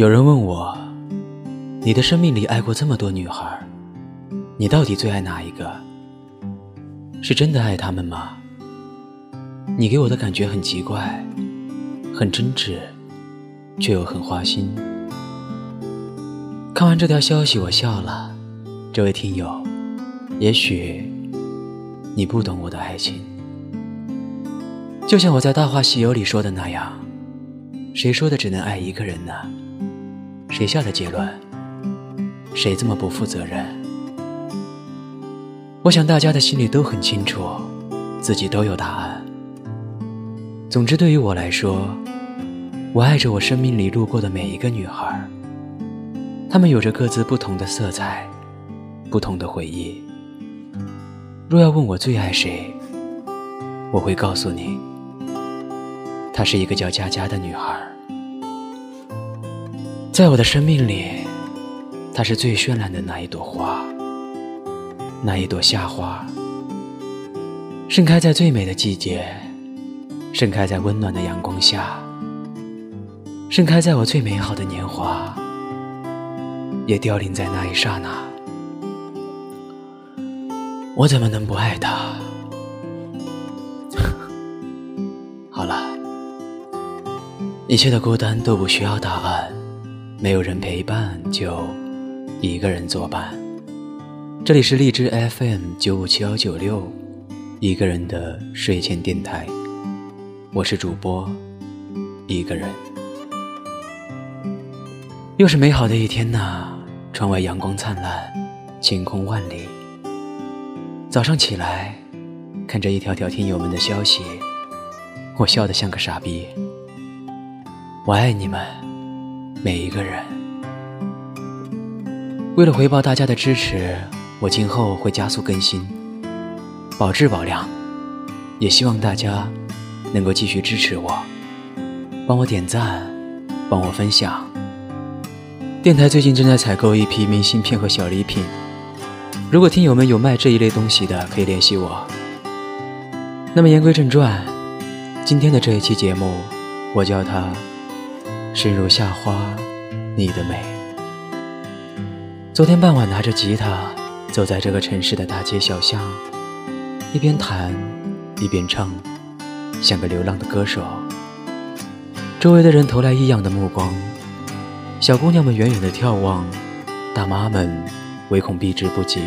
有人问我，你的生命里爱过这么多女孩，你到底最爱哪一个？是真的爱她们吗？你给我的感觉很奇怪，很真挚，却又很花心。看完这条消息，我笑了。这位听友，也许你不懂我的爱情。就像我在《大话西游》里说的那样，谁说的只能爱一个人呢？谁下的结论？谁这么不负责任？我想大家的心里都很清楚，自己都有答案。总之，对于我来说，我爱着我生命里路过的每一个女孩，她们有着各自不同的色彩，不同的回忆。若要问我最爱谁，我会告诉你。她是一个叫佳佳的女孩，在我的生命里，它是最绚烂的那一朵花，那一朵夏花，盛开在最美的季节，盛开在温暖的阳光下，盛开在我最美好的年华，也凋零在那一刹那。我怎么能不爱它？好了？一切的孤单都不需要答案，没有人陪伴就一个人作伴。这里是荔枝 FM 九五七幺九六，一个人的睡前电台，我是主播一个人。又是美好的一天呐，窗外阳光灿烂，晴空万里。早上起来，看着一条条听友们的消息，我笑得像个傻逼。我爱你们，每一个人。为了回报大家的支持，我今后会加速更新，保质保量。也希望大家能够继续支持我，帮我点赞，帮我分享。电台最近正在采购一批明信片和小礼品，如果听友们有卖这一类东西的，可以联系我。那么言归正传，今天的这一期节目，我叫它。深如夏花，你的美。昨天傍晚拿着吉他，走在这个城市的大街小巷，一边弹一边唱，像个流浪的歌手。周围的人投来异样的目光，小姑娘们远远的眺望，大妈们唯恐避之不及，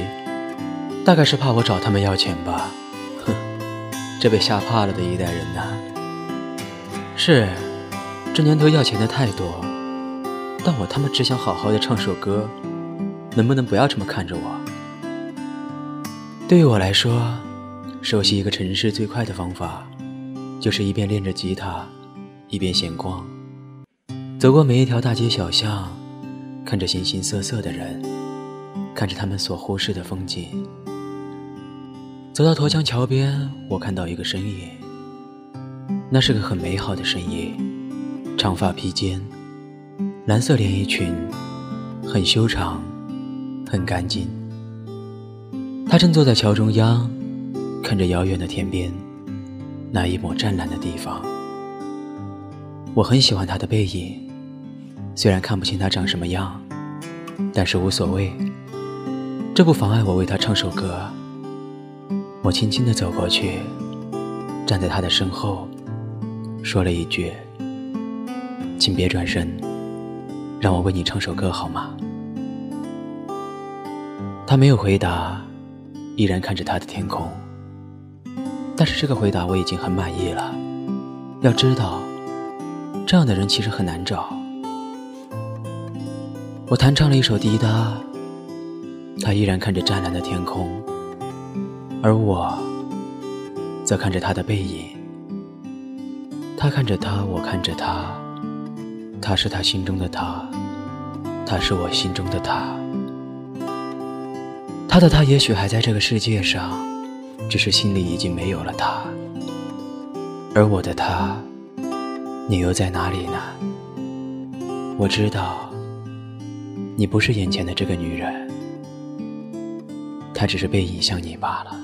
大概是怕我找他们要钱吧。哼，这被吓怕了的一代人呐。是。这年头要钱的太多，但我他妈只想好好的唱首歌，能不能不要这么看着我？对于我来说，熟悉一个城市最快的方法，就是一边练着吉他，一边闲逛，走过每一条大街小巷，看着形形色色的人，看着他们所忽视的风景。走到沱江桥边，我看到一个身影，那是个很美好的身影。长发披肩，蓝色连衣裙，很修长，很干净。他正坐在桥中央，看着遥远的天边，那一抹湛蓝的地方。我很喜欢他的背影，虽然看不清他长什么样，但是无所谓，这不妨碍我为他唱首歌。我轻轻地走过去，站在他的身后，说了一句。请别转身，让我为你唱首歌好吗？他没有回答，依然看着他的天空。但是这个回答我已经很满意了。要知道，这样的人其实很难找。我弹唱了一首滴答，他依然看着湛蓝的天空，而我则看着他的背影。他看着他，我看着他。他是他心中的他，他是我心中的他。他的他也许还在这个世界上，只是心里已经没有了他。而我的他，你又在哪里呢？我知道，你不是眼前的这个女人，她只是背影像你罢了。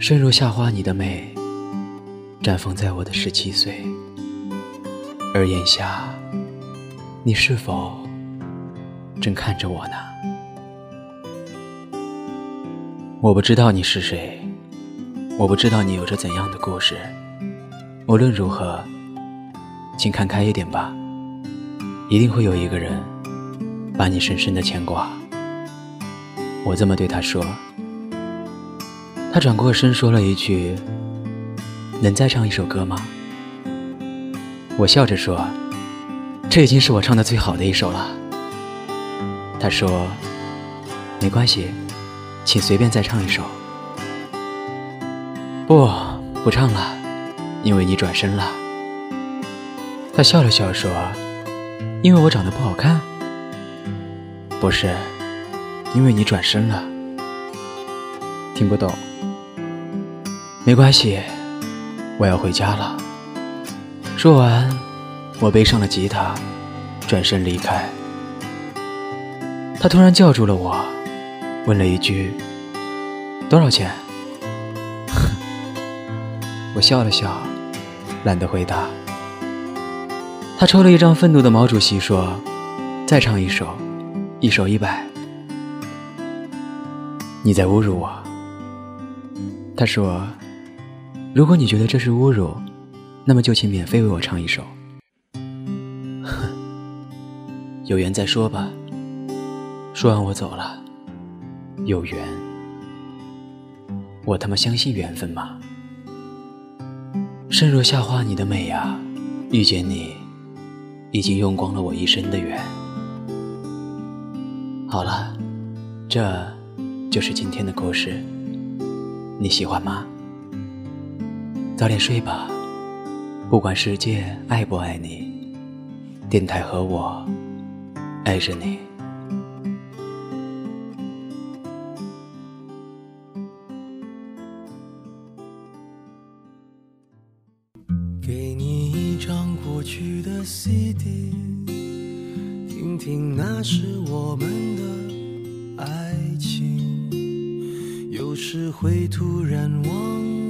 深如夏花，你的美，绽放在我的十七岁。而眼下，你是否正看着我呢？我不知道你是谁，我不知道你有着怎样的故事。无论如何，请看开一点吧，一定会有一个人把你深深的牵挂。我这么对他说。他转过身说了一句：“能再唱一首歌吗？”我笑着说：“这已经是我唱的最好的一首了。”他说：“没关系。”请随便再唱一首。不，不唱了，因为你转身了。他笑了笑说：“因为我长得不好看。”不是，因为你转身了。听不懂。没关系，我要回家了。说完，我背上了吉他，转身离开。他突然叫住了我。问了一句：“多少钱？” 我笑了笑，懒得回答。他抽了一张愤怒的毛主席，说：“再唱一首，一首一百。”你在侮辱我。他说：“如果你觉得这是侮辱，那么就请免费为我唱一首。”哼，有缘再说吧。说完，我走了。有缘，我他妈相信缘分吗？生若夏花，你的美呀，遇见你，已经用光了我一生的缘。好了，这就是今天的故事，你喜欢吗？早点睡吧，不管世界爱不爱你，电台和我爱着你。给你一张过去的 CD，听听那时我们的爱情。有时会突然忘，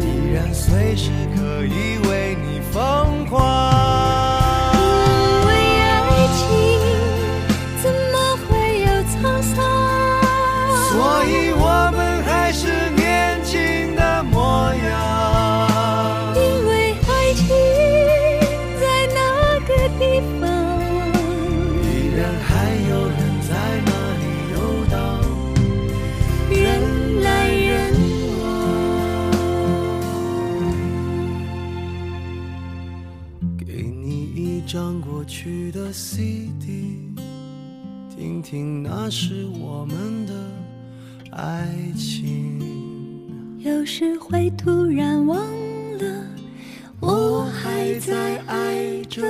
依然随时。听听那是我们的爱情。有时会突然忘了我还在爱着